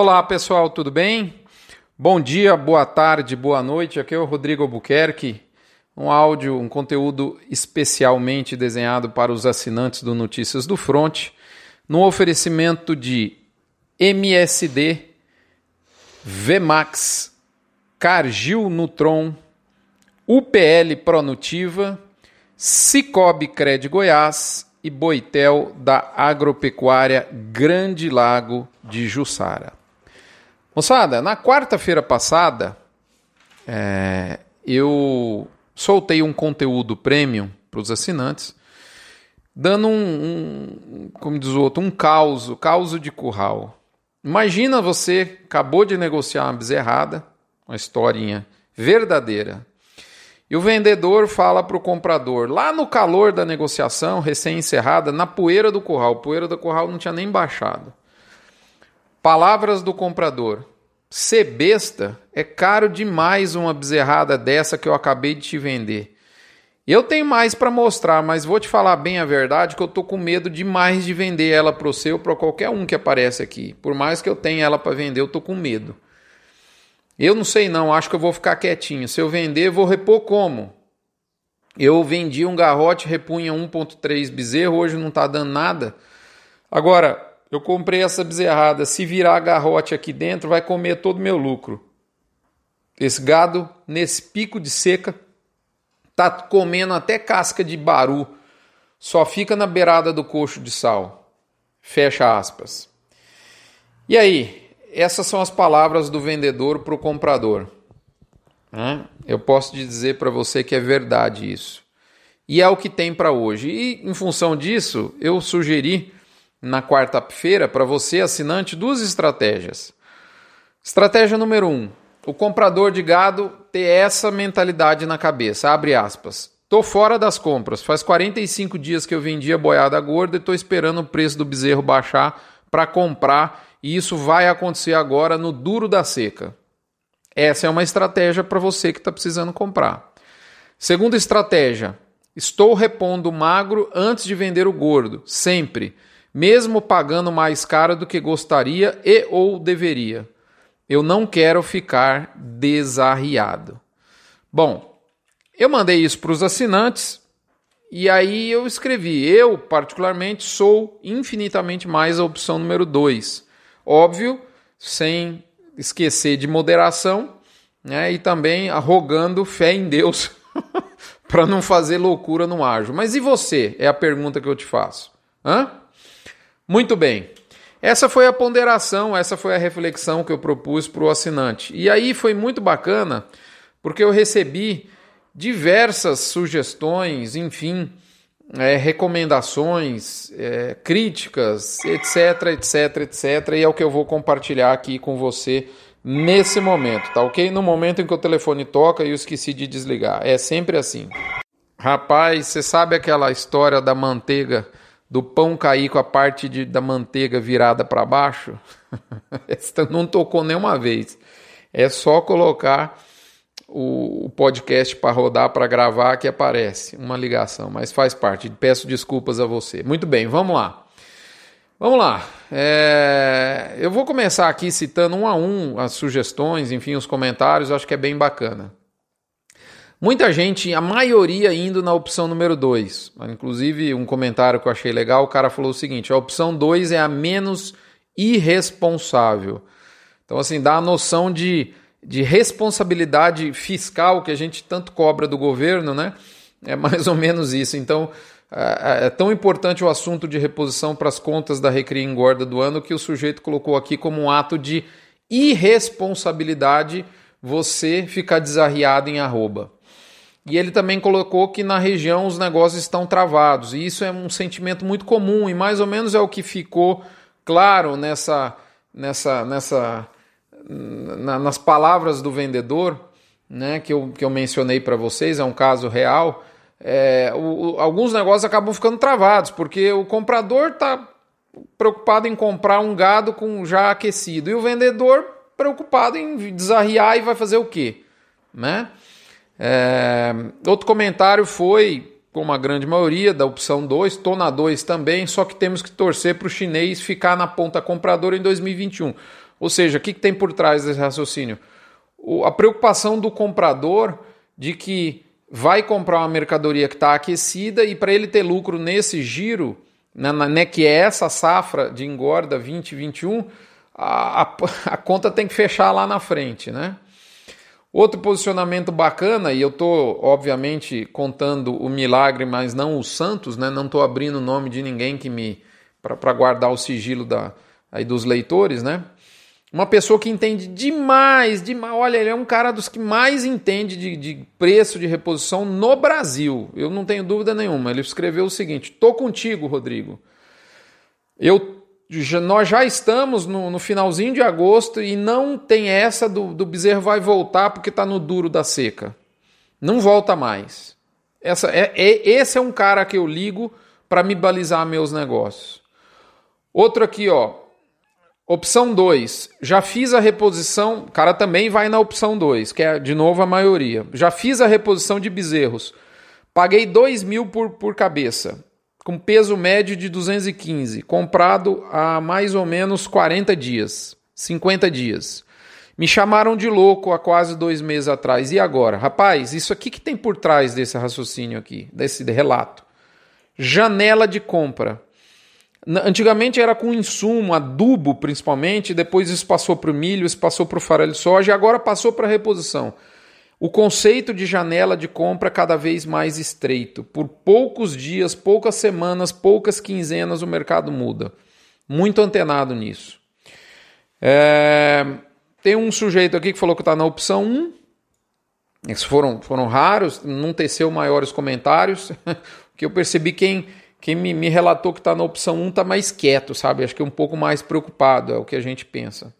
Olá pessoal, tudo bem? Bom dia, boa tarde, boa noite. Aqui é o Rodrigo Albuquerque. Um áudio, um conteúdo especialmente desenhado para os assinantes do Notícias do Front, no oferecimento de MSD, Vmax, Cargill Nutron, UPL Pronutiva, Cicobi Cred Goiás e Boitel da Agropecuária Grande Lago de Jussara. Moçada, na quarta-feira passada, é, eu soltei um conteúdo premium para os assinantes, dando um, um, como diz o outro, um caos, caos de curral. Imagina você acabou de negociar uma bezerrada, uma historinha verdadeira, e o vendedor fala para o comprador, lá no calor da negociação, recém-encerrada, na poeira do curral, poeira do curral não tinha nem baixado. Palavras do comprador. Ser besta é caro demais uma bezerrada dessa que eu acabei de te vender. Eu tenho mais para mostrar, mas vou te falar bem a verdade que eu tô com medo demais de vender ela pro seu para qualquer um que aparece aqui. Por mais que eu tenha ela para vender, eu tô com medo. Eu não sei não, acho que eu vou ficar quietinho. Se eu vender, vou repor como? Eu vendi um garrote, repunha 1.3 bezerro, hoje não está dando nada. Agora, eu comprei essa bezerrada, se virar garrote aqui dentro, vai comer todo o meu lucro. Esse gado, nesse pico de seca, tá comendo até casca de baru. Só fica na beirada do coxo de sal. Fecha aspas. E aí, essas são as palavras do vendedor para o comprador. Eu posso dizer para você que é verdade isso. E é o que tem para hoje. E em função disso, eu sugeri na quarta-feira para você, assinante, duas estratégias. Estratégia número um: o comprador de gado ter essa mentalidade na cabeça. Abre aspas. Tô fora das compras. Faz 45 dias que eu vendi a boiada gorda e tô esperando o preço do bezerro baixar para comprar. E isso vai acontecer agora no duro da seca. Essa é uma estratégia para você que está precisando comprar. Segunda estratégia: estou repondo magro antes de vender o gordo, sempre mesmo pagando mais caro do que gostaria e ou deveria. Eu não quero ficar desarriado. Bom, eu mandei isso para os assinantes e aí eu escrevi: eu, particularmente, sou infinitamente mais a opção número 2. Óbvio, sem esquecer de moderação né, e também arrogando fé em Deus para não fazer loucura no ágio. Mas e você? É a pergunta que eu te faço. Hã? Muito bem. Essa foi a ponderação, essa foi a reflexão que eu propus para o assinante. E aí foi muito bacana, porque eu recebi diversas sugestões, enfim, é, recomendações, é, críticas, etc, etc, etc. E é o que eu vou compartilhar aqui com você nesse momento, tá ok? No momento em que o telefone toca e eu esqueci de desligar. É sempre assim. Rapaz, você sabe aquela história da manteiga do pão cair com a parte de, da manteiga virada para baixo, não tocou nenhuma vez. É só colocar o, o podcast para rodar, para gravar, que aparece uma ligação, mas faz parte. Peço desculpas a você. Muito bem, vamos lá. Vamos lá. É, eu vou começar aqui citando um a um as sugestões, enfim, os comentários, acho que é bem bacana. Muita gente, a maioria indo na opção número 2. Inclusive, um comentário que eu achei legal, o cara falou o seguinte: a opção 2 é a menos irresponsável. Então, assim, dá a noção de, de responsabilidade fiscal que a gente tanto cobra do governo, né? É mais ou menos isso. Então, é, é, é tão importante o assunto de reposição para as contas da Recria Engorda do ano que o sujeito colocou aqui como um ato de irresponsabilidade você ficar desarriado em arroba. E ele também colocou que na região os negócios estão travados. E isso é um sentimento muito comum e mais ou menos é o que ficou claro nessa, nessa, nessa, na, nas palavras do vendedor, né, que, eu, que eu mencionei para vocês, é um caso real. É, o, o, alguns negócios acabam ficando travados porque o comprador está preocupado em comprar um gado com já aquecido e o vendedor preocupado em desarriar e vai fazer o quê, né? É, outro comentário foi como a grande maioria da opção 2, estou na 2 também, só que temos que torcer para o chinês ficar na ponta compradora em 2021. Ou seja, o que, que tem por trás desse raciocínio? O, a preocupação do comprador de que vai comprar uma mercadoria que está aquecida e para ele ter lucro nesse giro, né, né, que é essa safra de engorda 2021, a, a, a conta tem que fechar lá na frente, né? Outro posicionamento bacana, e eu estou, obviamente, contando o milagre, mas não os santos, né? não estou abrindo o nome de ninguém que me. para guardar o sigilo da, aí dos leitores, né? Uma pessoa que entende demais, demais. Olha, ele é um cara dos que mais entende de, de preço de reposição no Brasil. Eu não tenho dúvida nenhuma. Ele escreveu o seguinte: tô contigo, Rodrigo. Eu nós já estamos no, no, finalzinho de agosto e não tem essa do, do bezerro vai voltar porque está no duro da seca. Não volta mais. Essa, é, é, esse é um cara que eu ligo para me balizar meus negócios. Outro aqui, ó. Opção 2. Já fiz a reposição. O cara também vai na opção 2, que é de novo a maioria. Já fiz a reposição de bezerros. Paguei 2 mil por, por cabeça com peso médio de 215, comprado há mais ou menos 40 dias, 50 dias. Me chamaram de louco há quase dois meses atrás. E agora? Rapaz, isso aqui que tem por trás desse raciocínio aqui, desse relato. Janela de compra. Antigamente era com insumo, adubo principalmente, depois isso passou para o milho, isso passou para o farelo de soja e agora passou para reposição. O conceito de janela de compra cada vez mais estreito. Por poucos dias, poucas semanas, poucas quinzenas o mercado muda. Muito antenado nisso. É... Tem um sujeito aqui que falou que está na opção 1. Esses foram, foram raros, não teceu maiores comentários. que eu percebi quem, quem me, me relatou que está na opção 1 está mais quieto, sabe? Acho que é um pouco mais preocupado, é o que a gente pensa.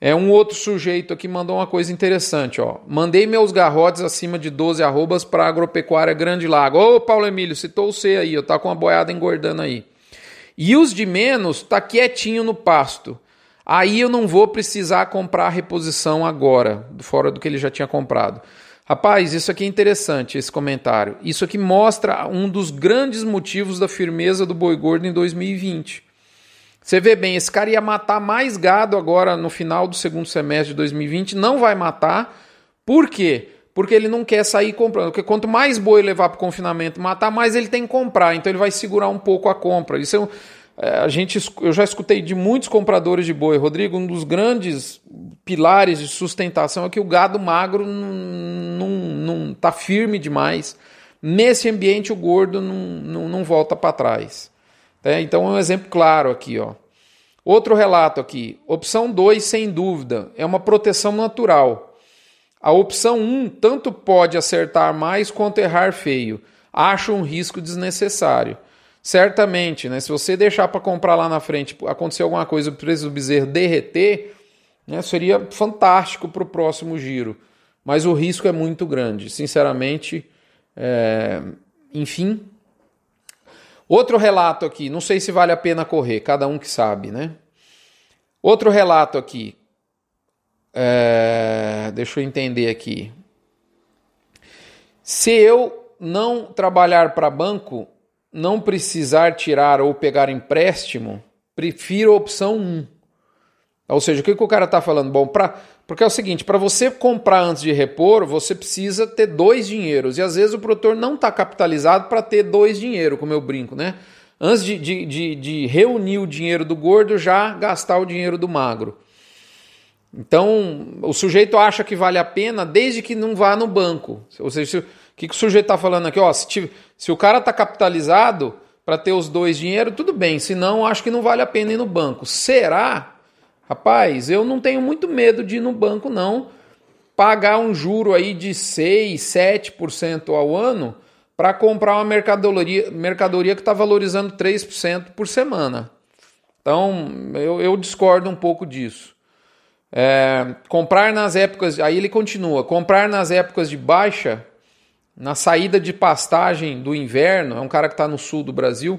É um outro sujeito aqui mandou uma coisa interessante, ó. Mandei meus garrotes acima de 12 arrobas para agropecuária Grande Lago. Ô, Paulo Emílio, citou você aí, eu tá com a boiada engordando aí. E os de menos tá quietinho no pasto. Aí eu não vou precisar comprar reposição agora, fora do que ele já tinha comprado. Rapaz, isso aqui é interessante, esse comentário. Isso aqui mostra um dos grandes motivos da firmeza do boi gordo em 2020. Você vê bem, esse cara ia matar mais gado agora no final do segundo semestre de 2020, não vai matar. Por quê? Porque ele não quer sair comprando. Porque quanto mais boi levar para o confinamento matar, mais ele tem que comprar. Então ele vai segurar um pouco a compra. Isso é, é, a gente, eu já escutei de muitos compradores de boi. Rodrigo, um dos grandes pilares de sustentação é que o gado magro não está firme demais. Nesse ambiente, o gordo não, não, não volta para trás. É, então é um exemplo claro aqui. Ó. Outro relato aqui. Opção 2, sem dúvida, é uma proteção natural. A opção 1 um, tanto pode acertar mais quanto errar feio. Acho um risco desnecessário. Certamente, né, se você deixar para comprar lá na frente, acontecer alguma coisa, o preço do bezerro derreter, né, seria fantástico para o próximo giro. Mas o risco é muito grande. Sinceramente, é... enfim, Outro relato aqui, não sei se vale a pena correr, cada um que sabe, né? Outro relato aqui, é, deixa eu entender aqui. Se eu não trabalhar para banco, não precisar tirar ou pegar empréstimo, prefiro a opção 1. Ou seja, o que, que o cara está falando? Bom, pra, porque é o seguinte: para você comprar antes de repor, você precisa ter dois dinheiros. E às vezes o produtor não está capitalizado para ter dois dinheiros, como eu brinco, né? Antes de, de, de, de, reunir o dinheiro do gordo, já gastar o dinheiro do magro. Então, o sujeito acha que vale a pena desde que não vá no banco. Ou seja, o que, que o sujeito está falando aqui? Ó, se, se o cara está capitalizado para ter os dois dinheiros, tudo bem. Se não, acho que não vale a pena ir no banco. Será? Rapaz, eu não tenho muito medo de ir no banco, não. Pagar um juro aí de 6, 7% ao ano para comprar uma mercadoria, mercadoria que está valorizando 3% por semana. Então, eu, eu, discordo um pouco disso. É, comprar nas épocas. Aí ele continua: comprar nas épocas de baixa, na saída de pastagem do inverno, é um cara que está no sul do Brasil,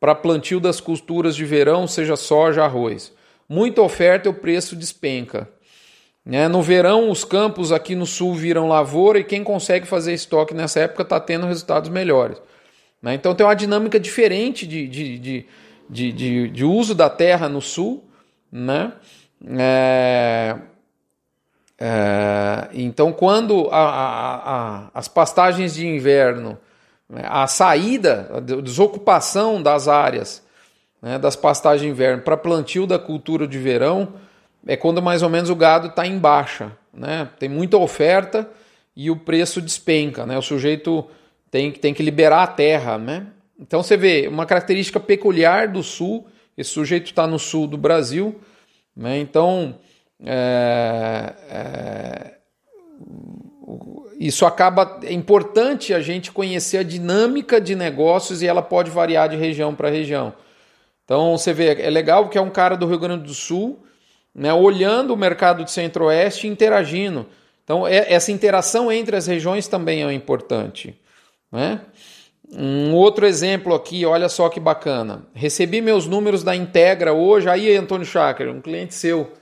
para plantio das culturas de verão, seja soja, arroz muita oferta e o preço despenca. Né? No verão, os campos aqui no sul viram lavoura e quem consegue fazer estoque nessa época está tendo resultados melhores. Né? Então tem uma dinâmica diferente de, de, de, de, de, uso da terra no sul. Né? É, é, então, quando a, a, a, as pastagens de inverno, a saída, a desocupação das áreas né, das pastagens de inverno para plantio da cultura de verão, é quando mais ou menos o gado está em baixa. Né? Tem muita oferta e o preço despenca. Né? O sujeito tem, tem que liberar a terra. Né? Então você vê uma característica peculiar do sul. Esse sujeito está no sul do Brasil. Né? Então é, é, isso acaba. É importante a gente conhecer a dinâmica de negócios e ela pode variar de região para região. Então você vê, é legal porque é um cara do Rio Grande do Sul né, olhando o mercado de centro-oeste e interagindo. Então, é, essa interação entre as regiões também é importante. Né? Um outro exemplo aqui, olha só que bacana. Recebi meus números da Integra hoje. Aí, Antônio Schacker, um cliente seu.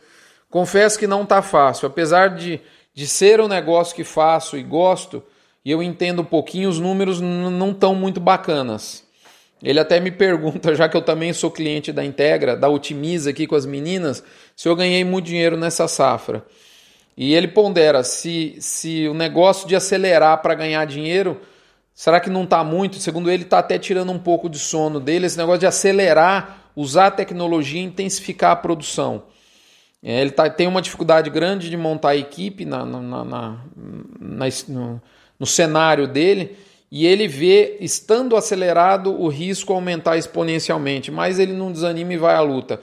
Confesso que não está fácil. Apesar de, de ser um negócio que faço e gosto, e eu entendo um pouquinho, os números não estão muito bacanas. Ele até me pergunta, já que eu também sou cliente da Integra, da Otimiza aqui com as meninas, se eu ganhei muito dinheiro nessa safra. E ele pondera se, se o negócio de acelerar para ganhar dinheiro, será que não está muito? Segundo ele, está até tirando um pouco de sono dele, esse negócio de acelerar, usar a tecnologia e intensificar a produção. É, ele tá, tem uma dificuldade grande de montar a equipe na, na, na, na no, no cenário dele e ele vê, estando acelerado, o risco aumentar exponencialmente, mas ele não desanima e vai à luta.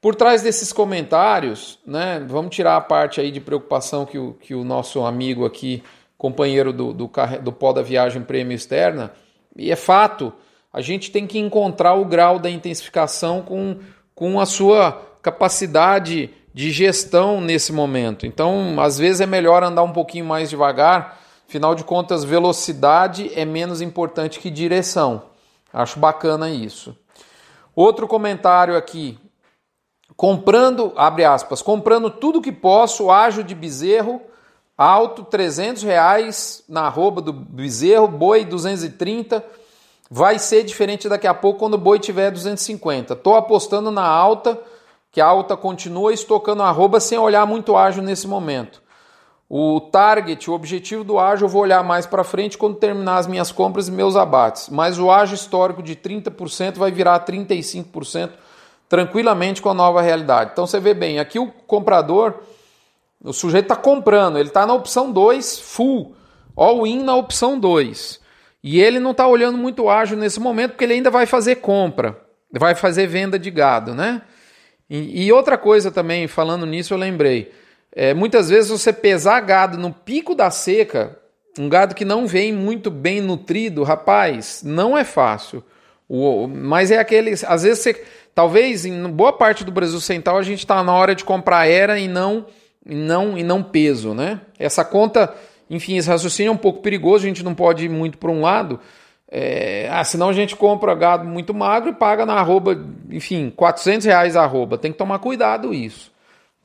Por trás desses comentários, né, vamos tirar a parte aí de preocupação que o, que o nosso amigo aqui, companheiro do, do, do pó da viagem prêmio externa, e é fato, a gente tem que encontrar o grau da intensificação com, com a sua capacidade de gestão nesse momento. Então, às vezes é melhor andar um pouquinho mais devagar Afinal de contas, velocidade é menos importante que direção. Acho bacana isso. Outro comentário aqui. Comprando, abre aspas, comprando tudo que posso, ágio de bezerro, alto 300 reais na arroba do bezerro, boi 230. Vai ser diferente daqui a pouco quando o boi tiver 250. Estou apostando na alta, que a alta continua estocando arroba sem olhar muito ágil nesse momento. O target, o objetivo do ágio, eu vou olhar mais para frente quando terminar as minhas compras e meus abates. Mas o ágio histórico de 30% vai virar 35% tranquilamente com a nova realidade. Então você vê bem, aqui o comprador, o sujeito está comprando, ele está na opção 2 full, all-in na opção 2. E ele não está olhando muito ágil nesse momento porque ele ainda vai fazer compra, vai fazer venda de gado, né? E, e outra coisa também, falando nisso, eu lembrei. É, muitas vezes você pesar gado no pico da seca, um gado que não vem muito bem nutrido, rapaz, não é fácil. O, mas é aquele. Às vezes você. Talvez em boa parte do Brasil Central a gente está na hora de comprar era e não, e não, e não peso, né? Essa conta, enfim, esse raciocínio é um pouco perigoso, a gente não pode ir muito para um lado. É, ah, senão a gente compra gado muito magro e paga na arroba, enfim, 400 reais a arroba. Tem que tomar cuidado isso.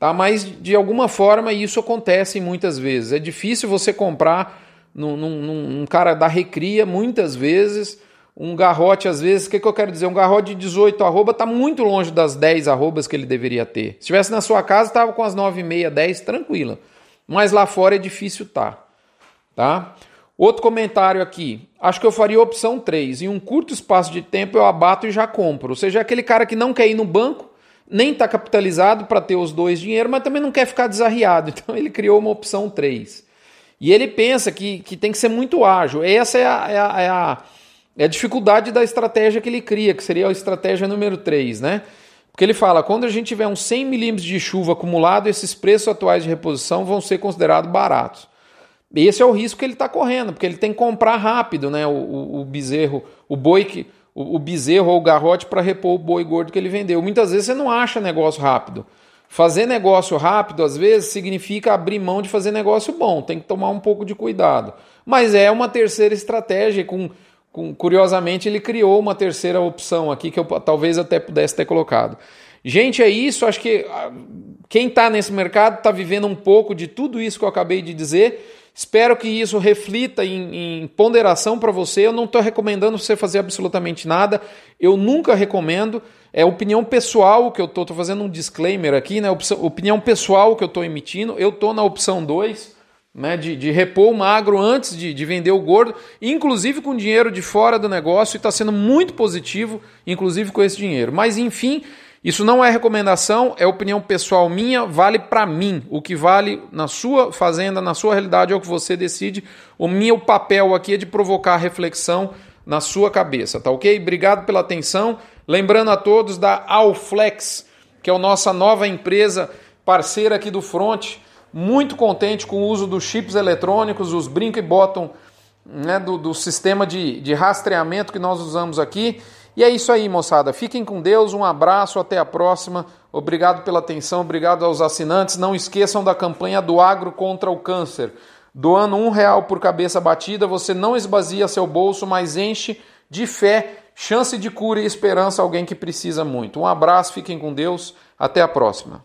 Tá? Mas de alguma forma isso acontece muitas vezes. É difícil você comprar num, num, num cara da recria muitas vezes. Um garrote, às vezes, o que, que eu quero dizer? Um garrote de 18 arroba está muito longe das 10 arrobas que ele deveria ter. Se estivesse na sua casa, estava com as 9,5, 10, tranquila. Mas lá fora é difícil tá. tá? Outro comentário aqui. Acho que eu faria opção 3. Em um curto espaço de tempo eu abato e já compro. Ou seja, é aquele cara que não quer ir no banco, nem está capitalizado para ter os dois dinheiro, mas também não quer ficar desarriado. Então ele criou uma opção 3. E ele pensa que, que tem que ser muito ágil. Essa é a, é a, é a, é a dificuldade da estratégia que ele cria, que seria a estratégia número 3, né? Porque ele fala, quando a gente tiver uns 100 milímetros de chuva acumulado, esses preços atuais de reposição vão ser considerados baratos. Esse é o risco que ele está correndo, porque ele tem que comprar rápido, né? O, o, o bezerro, o boi que o, o bezerro ou o garrote para repor o boi gordo que ele vendeu. Muitas vezes você não acha negócio rápido. Fazer negócio rápido, às vezes, significa abrir mão de fazer negócio bom. Tem que tomar um pouco de cuidado. Mas é uma terceira estratégia. Com, com curiosamente, ele criou uma terceira opção aqui que eu talvez até pudesse ter colocado. Gente, é isso. Acho que Quem está nesse mercado está vivendo um pouco de tudo isso que eu acabei de dizer. Espero que isso reflita em, em ponderação para você. Eu não estou recomendando você fazer absolutamente nada. Eu nunca recomendo. É opinião pessoal que eu estou fazendo um disclaimer aqui, né? Opinião pessoal que eu estou emitindo. Eu estou na opção 2 né, de, de repor o magro antes de, de vender o gordo, inclusive com dinheiro de fora do negócio, e está sendo muito positivo, inclusive com esse dinheiro. Mas enfim, isso não é recomendação, é opinião pessoal minha, vale para mim. O que vale na sua fazenda, na sua realidade, é o que você decide. O meu papel aqui é de provocar reflexão na sua cabeça, tá ok? Obrigado pela atenção. Lembrando a todos da Alflex, que é a nossa nova empresa parceira aqui do Front muito contente com o uso dos chips eletrônicos, os brinca e botam né, do, do sistema de, de rastreamento que nós usamos aqui. E é isso aí, moçada. Fiquem com Deus, um abraço, até a próxima. Obrigado pela atenção, obrigado aos assinantes. Não esqueçam da campanha do Agro contra o Câncer. Doando um real por cabeça batida, você não esbazia seu bolso, mas enche de fé, chance de cura e esperança alguém que precisa muito. Um abraço, fiquem com Deus, até a próxima.